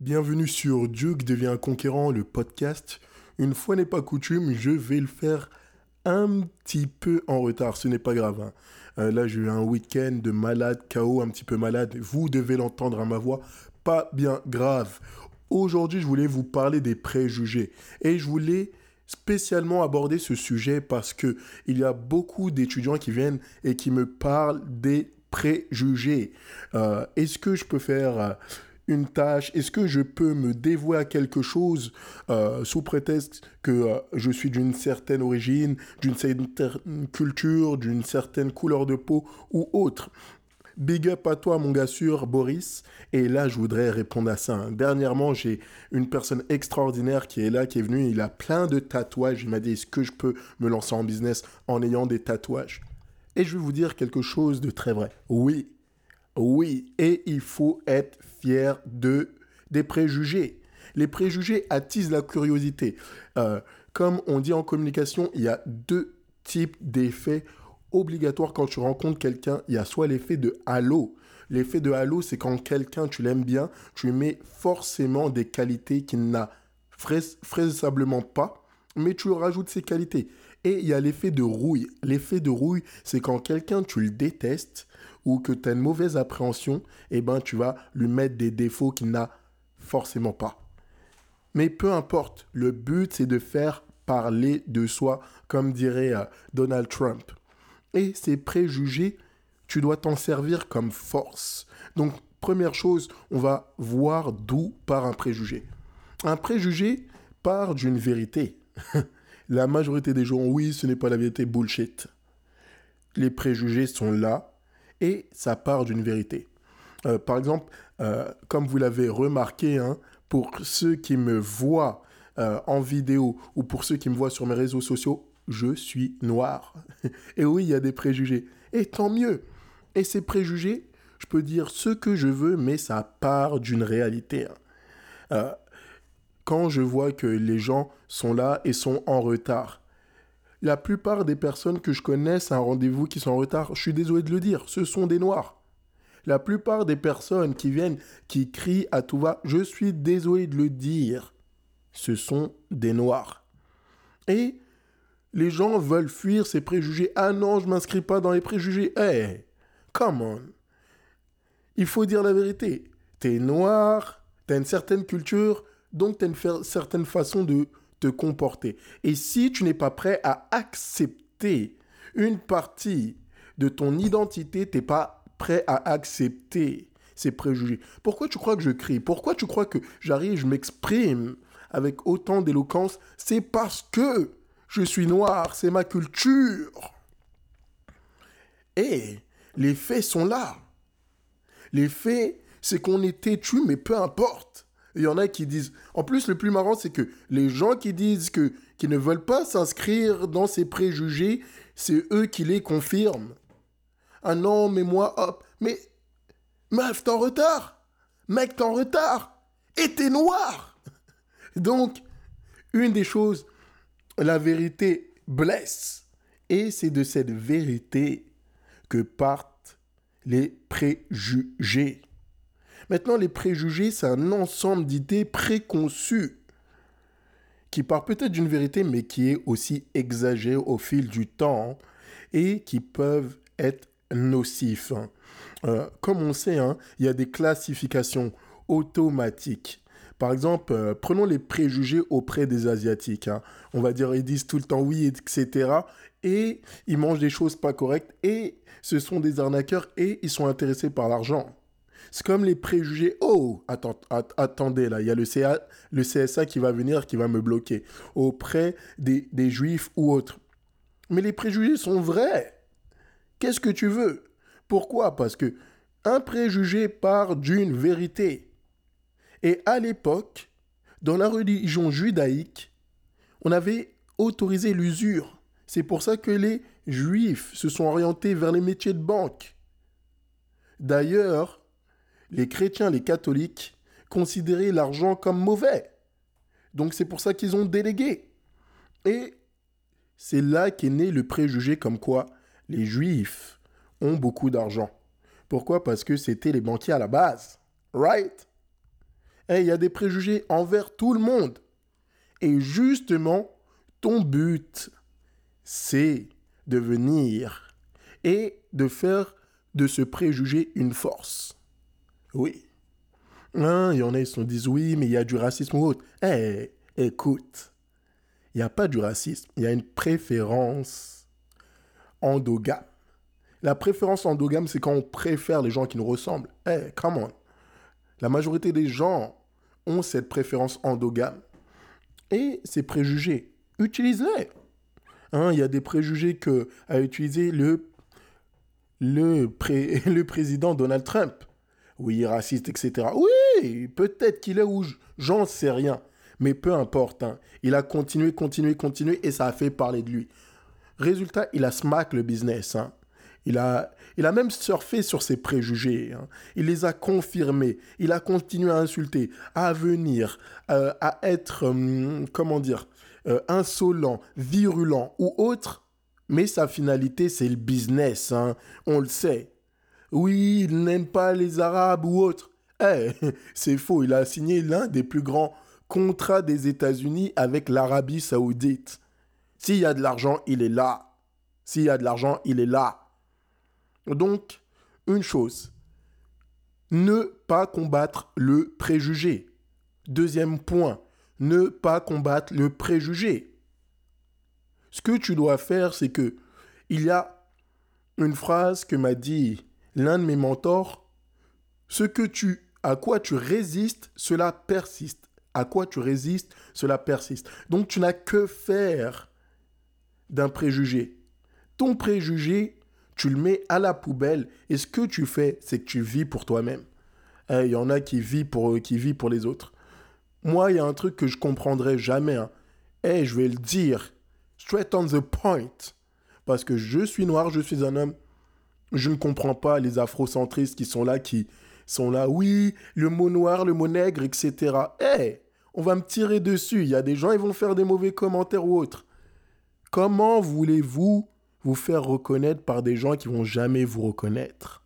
Bienvenue sur Duke devient un conquérant, le podcast. Une fois n'est pas coutume, je vais le faire un petit peu en retard, ce n'est pas grave. hein. Euh, là, j'ai eu un week-end de malade, KO, un petit peu malade. Vous devez l'entendre à ma voix, pas bien grave. Aujourd'hui, je voulais vous parler des préjugés et je voulais spécialement aborder ce sujet parce que il y a beaucoup d'étudiants qui viennent et qui me parlent des préjugés. Euh, Est-ce que je peux faire euh, tâche Est-ce que je peux me dévouer à quelque chose euh, sous prétexte que euh, je suis d'une certaine origine, d'une certaine culture, d'une certaine couleur de peau ou autre? Big up à toi, mon gars sûr, Boris. Et là, je voudrais répondre à ça. hein. Dernièrement, j'ai une personne extraordinaire qui est là, qui est venue. Il a plein de tatouages. Il m'a dit, est-ce que je peux me lancer en business en ayant des tatouages? Et je vais vous dire quelque chose de très vrai. Oui, oui, et il faut être fier de des préjugés. Les préjugés attisent la curiosité. Euh, comme on dit en communication, il y a deux types d'effets obligatoires quand tu rencontres quelqu'un. Il y a soit l'effet de halo. L'effet de halo, c'est quand quelqu'un, tu l'aimes bien, tu mets forcément des qualités qu'il n'a vraisemblablement pas, mais tu rajoutes ses qualités. Et il y a l'effet de rouille. L'effet de rouille, c'est quand quelqu'un, tu le détestes ou que tu as une mauvaise appréhension, eh ben, tu vas lui mettre des défauts qu'il n'a forcément pas. Mais peu importe, le but, c'est de faire parler de soi, comme dirait euh, Donald Trump. Et ces préjugés, tu dois t'en servir comme force. Donc, première chose, on va voir d'où part un préjugé. Un préjugé part d'une vérité. la majorité des gens, oui, ce n'est pas la vérité, bullshit. Les préjugés sont là et ça part d'une vérité. Euh, par exemple, euh, comme vous l'avez remarqué, hein, pour ceux qui me voient euh, en vidéo ou pour ceux qui me voient sur mes réseaux sociaux, je suis noir. Et oui, il y a des préjugés. Et tant mieux. Et ces préjugés, je peux dire ce que je veux, mais ça part d'une réalité. hein. Quand je vois que les gens sont là et sont en retard, la plupart des personnes que je connaisse à un rendez-vous qui sont en retard, je suis désolé de le dire, ce sont des noirs. La plupart des personnes qui viennent, qui crient à tout va, je suis désolé de le dire, ce sont des noirs. Et les gens veulent fuir ces préjugés. Ah non, je m'inscris pas dans les préjugés. Hey, come on. Il faut dire la vérité. T'es noir, t'as une certaine culture, donc t'as une fa- certaine façon de te comporter. Et si tu n'es pas prêt à accepter une partie de ton identité, t'es pas prêt à accepter ces préjugés. Pourquoi tu crois que je crie? Pourquoi tu crois que j'arrive, je m'exprime avec autant d'éloquence? C'est parce que je suis noir, c'est ma culture. Et les faits sont là. Les faits, c'est qu'on est têtu, mais peu importe. Il y en a qui disent. En plus, le plus marrant, c'est que les gens qui disent que ne veulent pas s'inscrire dans ces préjugés, c'est eux qui les confirment. Ah non, mais moi, hop, mais meuf, t'es en retard. Mec, t'es en retard. Et t'es noir. Donc, une des choses, la vérité blesse. Et c'est de cette vérité que partent les préjugés. Maintenant, les préjugés, c'est un ensemble d'idées préconçues qui part peut-être d'une vérité, mais qui est aussi exagérée au fil du temps et qui peuvent être nocifs. Euh, comme on sait, hein, il y a des classifications automatiques. Par exemple, euh, prenons les préjugés auprès des Asiatiques. hein. On va dire, ils disent tout le temps oui, etc. Et ils mangent des choses pas correctes. Et ce sont des arnaqueurs et ils sont intéressés par l'argent. C'est comme les préjugés. Oh, attendez, là, il y a le, CA, le CSA qui va venir, qui va me bloquer auprès des, des juifs ou autres. Mais les préjugés sont vrais. Qu'est-ce que tu veux? Pourquoi? Parce que un préjugé part d'une vérité. Et à l'époque, dans la religion judaïque, on avait autorisé l'usure. C'est pour ça que les juifs se sont orientés vers les métiers de banque. D'ailleurs, les chrétiens, les catholiques, considéraient l'argent comme mauvais. Donc c'est pour ça qu'ils ont délégué. Et c'est là qu'est né le préjugé comme quoi les juifs ont beaucoup d'argent. Pourquoi? Parce que c'était les banquiers à la base. Right? Eh, il y a des préjugés envers tout le monde. Et justement, ton but, c'est de venir et de faire de ce préjugé une force. Oui. Hein, il y en a, ils se disent oui, mais il y a du racisme ou autre. Eh, écoute, il n'y a pas du racisme, il y a une préférence endogame. La préférence endogame, c'est quand on préfère les gens qui nous ressemblent. Eh, come on. La majorité des gens ont cette préférence endogame. Et ces préjugés, utilisez-les. Hein, il y a des préjugés que a utilisé le président Donald Trump. Oui, raciste, etc. Oui, peut-être qu'il est rouge. J'en sais rien. Mais peu importe. Hein. Il a continué, continué, continué et ça a fait parler de lui. Résultat, il a smack le business. Hein. Il a, il a même surfé sur ses préjugés. Hein. Il les a confirmés. Il a continué à insulter, à venir, euh, à être, hum, comment dire, euh, insolent, virulent ou autre. Mais sa finalité, c'est le business. On le sait. Oui, il n'aime pas les Arabes ou autres. Eh, c'est faux. Il a signé l'un des plus grands contrats des États-Unis avec l'Arabie saoudite. S'il y a de l'argent, il est là. S'il y a de l'argent, il est là. Donc, une chose, ne pas combattre le préjugé. Deuxième point, ne pas combattre le préjugé. Ce que tu dois faire, c'est que il y a une phrase que m'a dit l'un de mes mentors, ce que tu à quoi tu résistes, cela persiste. À quoi tu résistes, cela persiste. Donc tu n'as que faire d'un préjugé. Ton préjugé, tu le mets à la poubelle et ce que tu fais, c'est que tu vis pour toi-même. Eh, il y en a qui vivent pour, qui vit pour les autres. Moi, il y a un truc que je comprendrai jamais. Hein. Eh, je vais le dire. Straight on the point. Parce que je suis noir, je suis un homme. Je ne comprends pas les afrocentristes qui sont là, qui sont là. Oui, le mot noir, le mot nègre, etc. Eh, on va me tirer dessus. Il y a des gens, ils vont faire des mauvais commentaires ou autres. Comment voulez-vous vous faire reconnaître par des gens qui vont jamais vous reconnaître?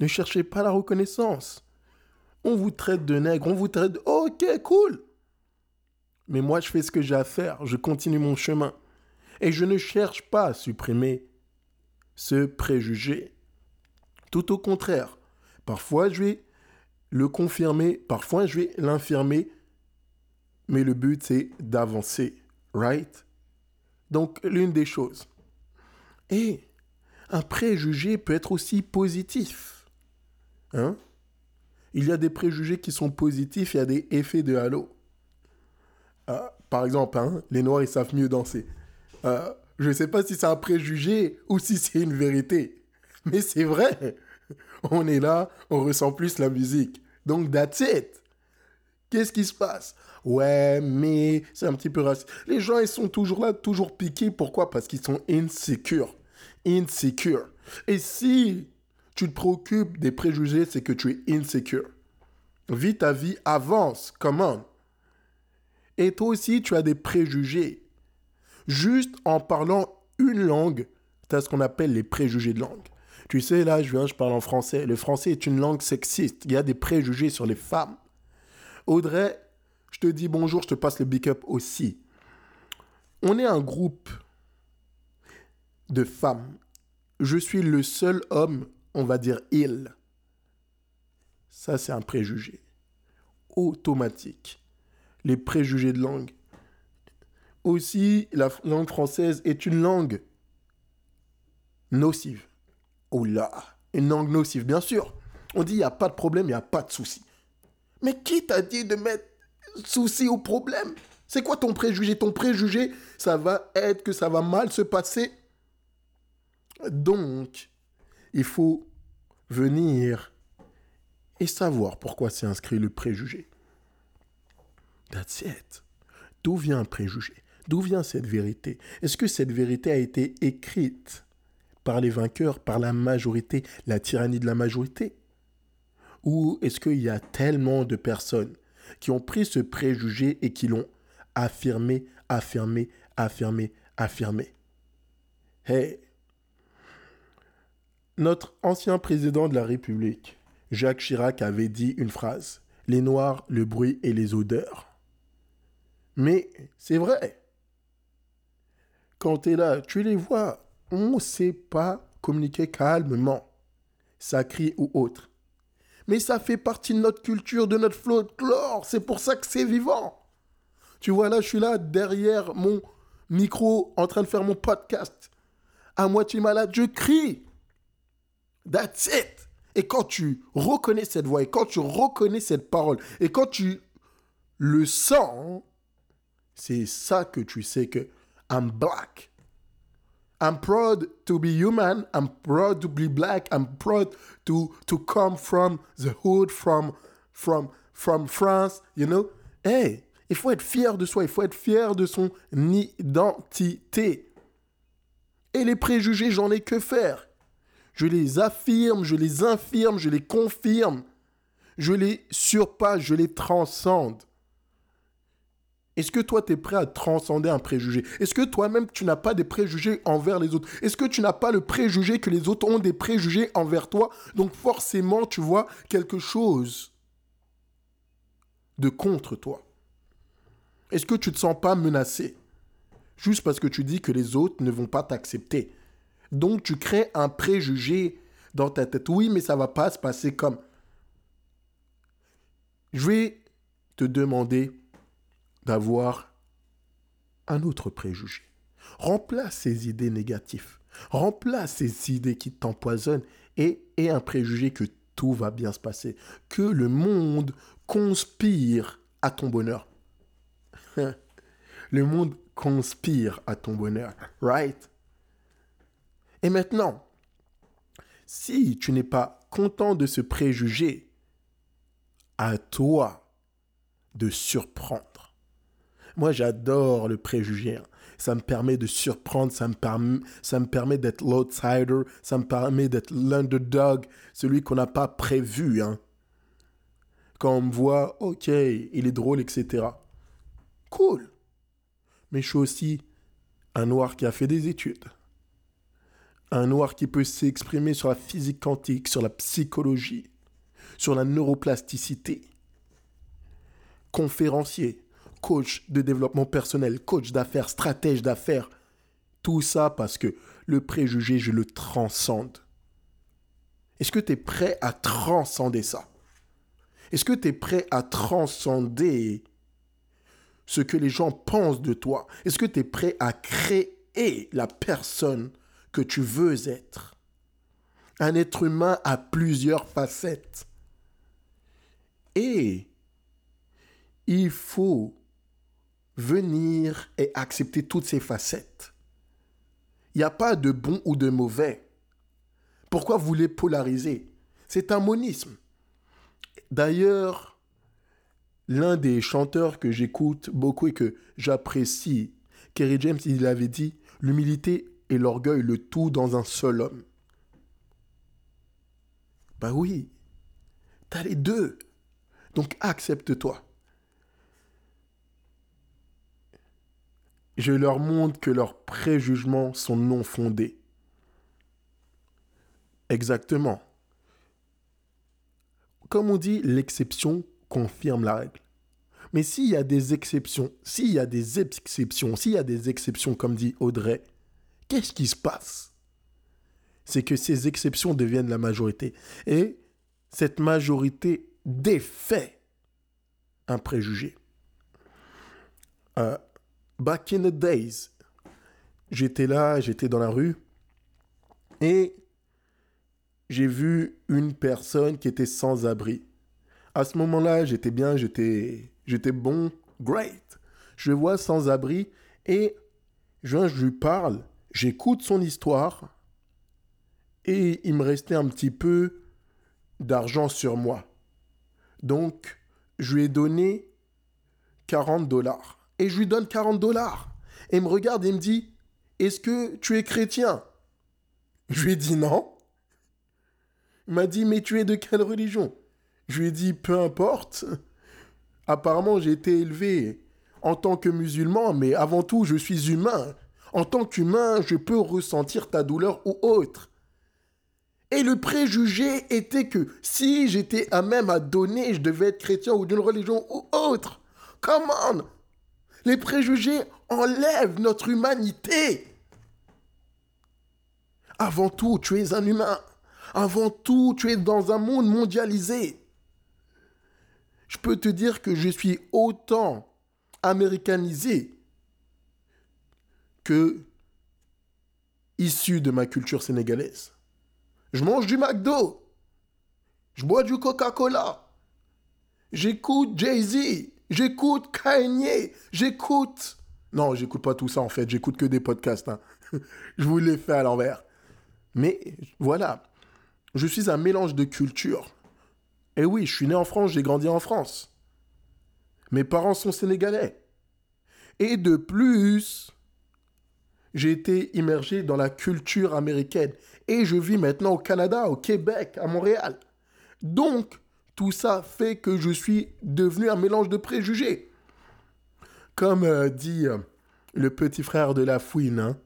Ne cherchez pas la reconnaissance. On vous traite de nègre, on vous traite de... Ok, cool. Mais moi, je fais ce que j'ai à faire, je continue mon chemin. Et je ne cherche pas à supprimer ce préjugé. Tout au contraire. Parfois, je vais le confirmer, parfois, je vais l'infirmer. Mais le but, c'est d'avancer. Right? Donc, l'une des choses. Et un préjugé peut être aussi positif. Hein? Il y a des préjugés qui sont positifs, il y a des effets de halo. Euh, par exemple, hein, les Noirs, ils savent mieux danser. Euh, je ne sais pas si c'est un préjugé ou si c'est une vérité. Mais c'est vrai. On est là, on ressent plus la musique. Donc, that's it. Qu'est-ce qui se passe? Ouais, mais c'est un petit peu raciste. Les gens, ils sont toujours là, toujours piqués. Pourquoi? Parce qu'ils sont insécures. Insecure. Et si tu te préoccupes des préjugés, c'est que tu es insecure. Vis ta vie, avance, comment Et toi aussi, tu as des préjugés. Juste en parlant une langue, tu as ce qu'on appelle les préjugés de langue. Tu sais, là, je viens, je parle en français. Le français est une langue sexiste. Il y a des préjugés sur les femmes. Audrey, je te dis bonjour, je te passe le big up aussi. On est un groupe de femmes. Je suis le seul homme, on va dire il. Ça, c'est un préjugé. Automatique. Les préjugés de langue. Aussi, la langue française est une langue nocive. Oh là, une langue nocive, bien sûr. On dit il n'y a pas de problème, il n'y a pas de souci. Mais qui t'a dit de mettre souci au problème? C'est quoi ton préjugé? Ton préjugé, ça va être que ça va mal se passer. Donc, il faut venir et savoir pourquoi c'est inscrit le préjugé. That's it. D'où vient un préjugé? D'où vient cette vérité? Est-ce que cette vérité a été écrite par les vainqueurs, par la majorité, la tyrannie de la majorité? Ou est-ce qu'il y a tellement de personnes qui ont pris ce préjugé et qui l'ont affirmé, affirmé, affirmé, affirmé? Hey, notre ancien président de la République, Jacques Chirac, avait dit une phrase. les noirs, le bruit et les odeurs. Mais c'est vrai. Quand tu es là, tu les vois. On ne sait pas communiquer calmement, ça crie ou autre. Mais ça fait partie de notre culture, de notre folklore. C'est pour ça que c'est vivant. Tu vois, là, je suis là derrière mon micro en train de faire mon podcast. À moitié malade, je crie. That's it. Et quand tu reconnais cette voix, et quand tu reconnais cette parole, et quand tu le sens, c'est ça que tu sais que I'm black. I'm proud to be human. I'm proud to be black. I'm proud to to come from the hood, from from from France. You know? Hey, il faut être fier de soi. Il faut être fier de son identité. Et les préjugés, j'en ai que faire. Je les affirme, je les infirme, je les confirme. Je les surpasse, je les transcende. Est-ce que toi, tu es prêt à transcender un préjugé? Est-ce que toi-même, tu n'as pas des préjugés envers les autres? Est-ce que tu n'as pas le préjugé que les autres ont des préjugés envers toi? Donc forcément, tu vois quelque chose de contre toi. Est-ce que tu ne te sens pas menacé? Juste parce que tu dis que les autres ne vont pas t'accepter. Donc tu crées un préjugé dans ta tête. Oui, mais ça va pas se passer comme. Je vais te demander d'avoir un autre préjugé. Remplace ces idées négatives. Remplace ces idées qui t'empoisonnent et, un préjugé que tout va bien se passer. Que le monde conspire à ton bonheur. le monde conspire à ton bonheur. Right? Et maintenant, si tu n'es pas content de ce préjugé, à toi de surprendre. Moi, j'adore le préjugé. Hein. Ça me permet de surprendre, ça me, permet, ça me permet d'être l'outsider, ça me permet d'être l'underdog, celui qu'on n'a pas prévu. Hein. Quand on me voit, ok, il est drôle, etc. Cool. Mais je suis aussi un noir qui a fait des études. Un noir qui peut s'exprimer sur la physique quantique, sur la psychologie, sur la neuroplasticité. Conférencier, coach de développement personnel, coach d'affaires, stratège d'affaires. Tout ça parce que le préjugé, je le transcende. Est-ce que tu es prêt à transcender ça? Est-ce que tu es prêt à transcender ce que les gens pensent de toi? Est-ce que tu es prêt à créer la personne que tu veux être? Un être humain a plusieurs facettes. Et il faut venir et accepter toutes ces facettes. Il n'y a pas de bon ou de mauvais. Pourquoi vous les polarisez C'est un monisme. D'ailleurs, l'un des chanteurs que j'écoute beaucoup et que j'apprécie, Kerry James, il avait dit L'humilité et l'orgueil, le tout dans un seul homme. Bah oui, t'as les deux. Donc accepte-toi. Je leur montre que leurs préjugements sont non fondés. Exactement. Comme on dit, l'exception confirme la règle. Mais s'il y a des exceptions, s'il y a des exceptions, s'il y a des exceptions, comme dit Audrey, qu'est-ce qui se passe? C'est que ces exceptions deviennent la majorité. Et cette majorité défait un préjugé. Euh, back in the days, j'étais là, j'étais dans la rue et j'ai vu une personne qui était sans abri. À ce moment-là, j'étais bien, j'étais, j'étais bon, great. Je vois sans abri et je, je lui parle, j'écoute son histoire et il me restait un petit peu d'argent sur moi. Donc, je lui ai donné 40 dollars et je lui donne 40 dollars. Et il me regarde et me dit, est-ce que tu es chrétien? Je lui ai dit non. Il m'a dit, mais tu es de quelle religion? Je lui ai dit, peu importe. Apparemment, j'ai été élevé en tant que musulman, mais avant tout, je suis humain. En tant qu'humain, je peux ressentir ta douleur ou autre. Et le préjugé était que si j'étais à même à donner, je devais être chrétien ou d'une religion ou autre. Come on! Les préjugés enlèvent notre humanité. Avant tout, tu es un humain. Avant tout, tu es dans un monde mondialisé. Je peux te dire que je suis autant américanisé que issu de ma culture sénégalaise. Je mange du McDo. Je bois du Coca-Cola. J'écoute Jay-Z. J'écoute Kanye. J'écoute. Non, j'écoute pas tout ça en fait. J'écoute que des podcasts. Hein. je vous l'ai fait à l'envers. Mais voilà. Je suis un mélange de cultures. Et oui, je suis né en France, j'ai grandi en France. Mes parents sont sénégalais. Et de plus, j'ai été immergé dans la culture américaine. Et je vis maintenant au Canada, au Québec, à Montréal. Donc, tout ça fait que je suis devenu un mélange de préjugés. Comme euh, dit euh, le petit frère de la fouine, hein,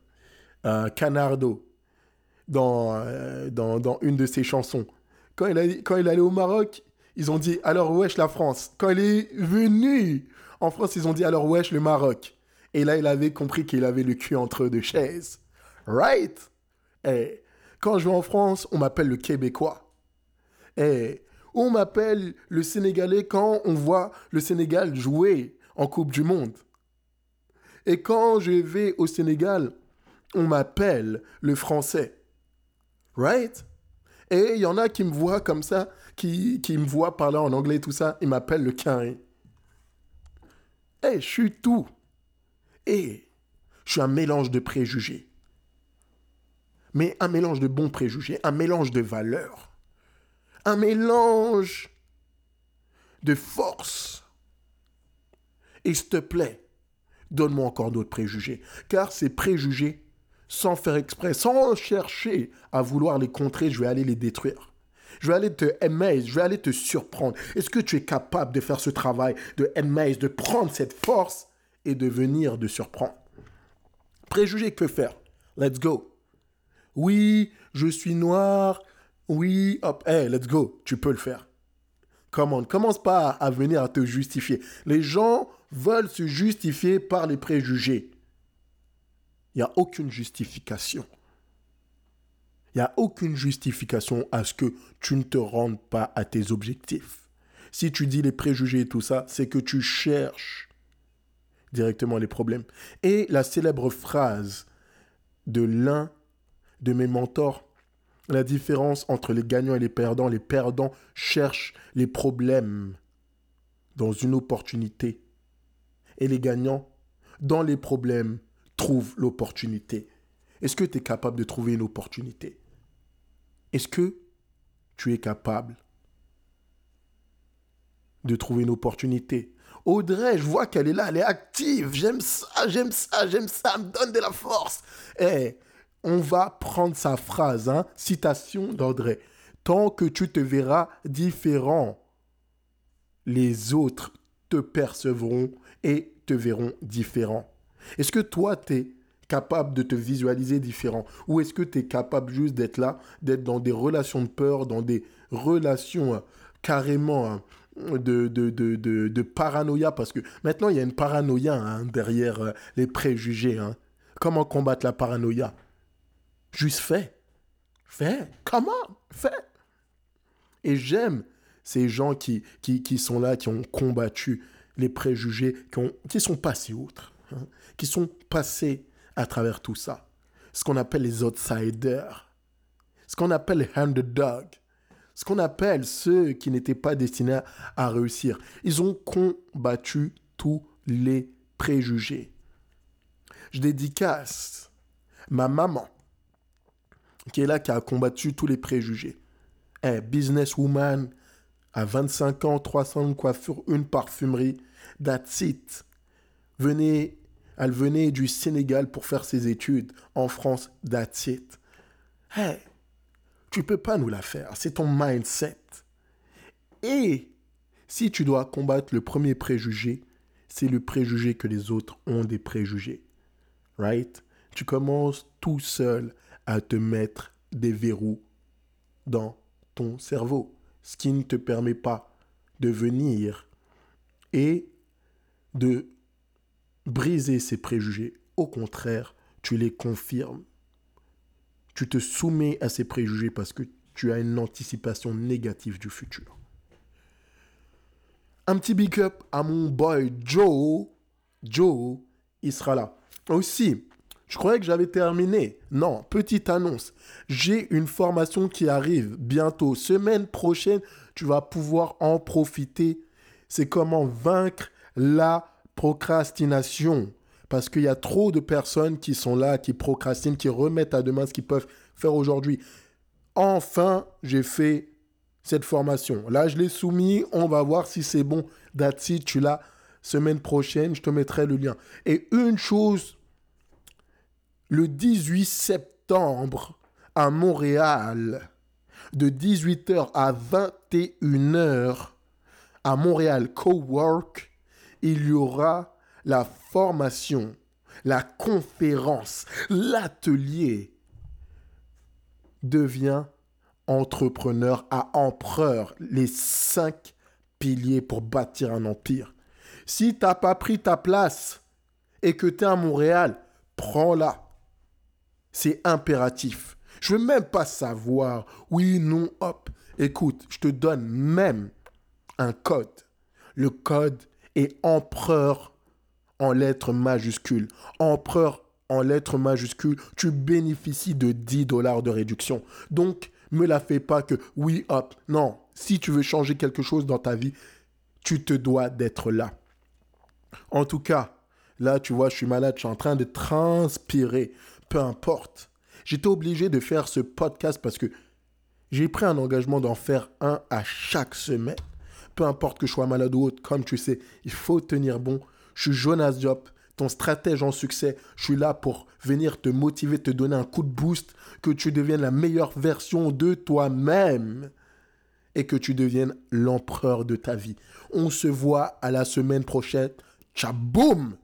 euh, Canardo, dans, une de ses chansons. Quand il, a, allait au Maroc, ils ont dit alors wesh la France. Quand il est venu en France, ils ont dit alors wesh le Maroc. Et là, il avait compris qu'il avait le cul entre deux chaises. Right? Et quand je vais en France, on m'appelle le Québécois. Et on m'appelle le Sénégalais quand on voit le Sénégal jouer en Coupe du Monde. Et quand je vais au Sénégal, on m'appelle le Français. Right? Et il y en a qui me voient comme ça, qui, qui me voient parler en anglais tout ça, ils m'appellent le Quinri. Eh, je suis tout. Et je suis un mélange de préjugés mais un mélange de bons préjugés, un mélange de valeurs, un mélange de force. Et s'il te plaît, donne-moi encore d'autres préjugés, car ces préjugés, sans faire exprès, sans chercher à vouloir les contrer, je vais aller les détruire. Je vais aller te amaze, je vais aller te surprendre. Est-ce que tu es capable de faire ce travail de amaze, de prendre cette force et de venir de surprendre? Préjugés, que faire Let's go. Oui, je suis noir. Oui, hop, hey, let's go. Tu peux le faire. Comment Commence pas à venir à te justifier. Les gens veulent se justifier par les préjugés. Il n'y a aucune justification. Il n'y a aucune justification à ce que tu ne te rendes pas à tes objectifs. Si tu dis les préjugés et tout ça, c'est que tu cherches directement les problèmes. Et la célèbre phrase de l'un de mes mentors la différence entre les gagnants et les perdants. Les perdants cherchent les problèmes dans une opportunité. Et les gagnants, dans les problèmes, trouvent l'opportunité. Est-ce que tu es capable de trouver une opportunité? Est-ce que tu es capable de trouver une opportunité? Audrey, je vois qu'elle est là, elle est active. J'aime ça, j'aime ça, j'aime ça, elle me donne de la force. Eh, on va prendre sa phrase, hein, citation d'André. Tant que tu te verras différent, les autres te percevront et te verront différent. Est-ce que toi, tu es capable de te visualiser différent? Ou est-ce que tu es capable juste d'être là, d'être dans des relations de peur, dans des relations euh, carrément hein, de, paranoïa? Parce que maintenant, il y a une paranoïa hein, derrière euh, les préjugés. Comment combattre la paranoïa? Juste fais. Fais. Comment Fais. Et j'aime ces gens qui, qui, sont là, qui ont combattu les préjugés, qui, ont, qui sont passés outre, hein, qui sont passés à travers tout ça. Ce qu'on appelle les outsiders, ce qu'on appelle les underdogs, ce qu'on appelle ceux qui n'étaient pas destinés à réussir. Ils ont combattu tous les préjugés. Je dédicace ma maman, qui est là, qui a combattu tous les préjugés. Eh, businesswoman, à 25 ans, 300 coiffures, une parfumerie, that's it. Venez, elle venait du Sénégal pour faire ses études. En France, that's it. Hey, tu peux pas nous la faire. C'est ton mindset. Et si tu dois combattre le premier préjugé, c'est le préjugé que les autres ont des préjugés. Right? Tu commences tout seul à te mettre des verrous dans ton cerveau, ce qui ne te permet pas de venir et de briser ces préjugés. Au contraire, tu les confirmes. Tu te soumets à ces préjugés parce que tu as une anticipation négative du futur. Un petit big up à mon boy Joe. Joe, il sera là. Aussi, je croyais que j'avais terminé. Non, petite annonce. J'ai une formation qui arrive bientôt. Semaine prochaine, tu vas pouvoir en profiter. C'est comment vaincre la procrastination. Parce qu'il y a trop de personnes qui sont là, qui procrastinent, qui remettent à demain ce qu'ils peuvent faire aujourd'hui. Enfin, j'ai fait cette formation. Là, je l'ai soumis. On va voir si c'est bon. That's tu l'as. Semaine prochaine, je te mettrai le lien. Et une chose, le 18 septembre, à Montréal, de 18h à 21h, à Montréal Cowork, il y aura la formation, la conférence, l'atelier devient entrepreneur à empereur, les cinq piliers pour bâtir un empire. Si tu n'as pas pris ta place et que tu es à Montréal, prends-la. C'est impératif. Je veux même pas savoir. Oui, non, hop. Écoute, je te donne même un code. Le code est empereur en lettres majuscules. Empereur en lettres majuscules, tu bénéficies de 10 dollars de réduction. Donc, me la fais pas que oui, hop. Non, si tu veux changer quelque chose dans ta vie, tu te dois d'être là. En tout cas, là, tu vois, je suis malade, je suis en train de transpirer. Peu importe. J'étais obligé de faire ce podcast parce que j'ai pris un engagement d'en faire un à chaque semaine. Peu importe que je sois malade ou autre, comme tu sais, il faut tenir bon. Je suis Jonas Diop, ton stratège en succès. Je suis là pour venir te motiver, te donner un coup de boost, que tu deviennes la meilleure version de toi-même et que tu deviennes l'empereur de ta vie. On se voit à la semaine prochaine. Ciao, boum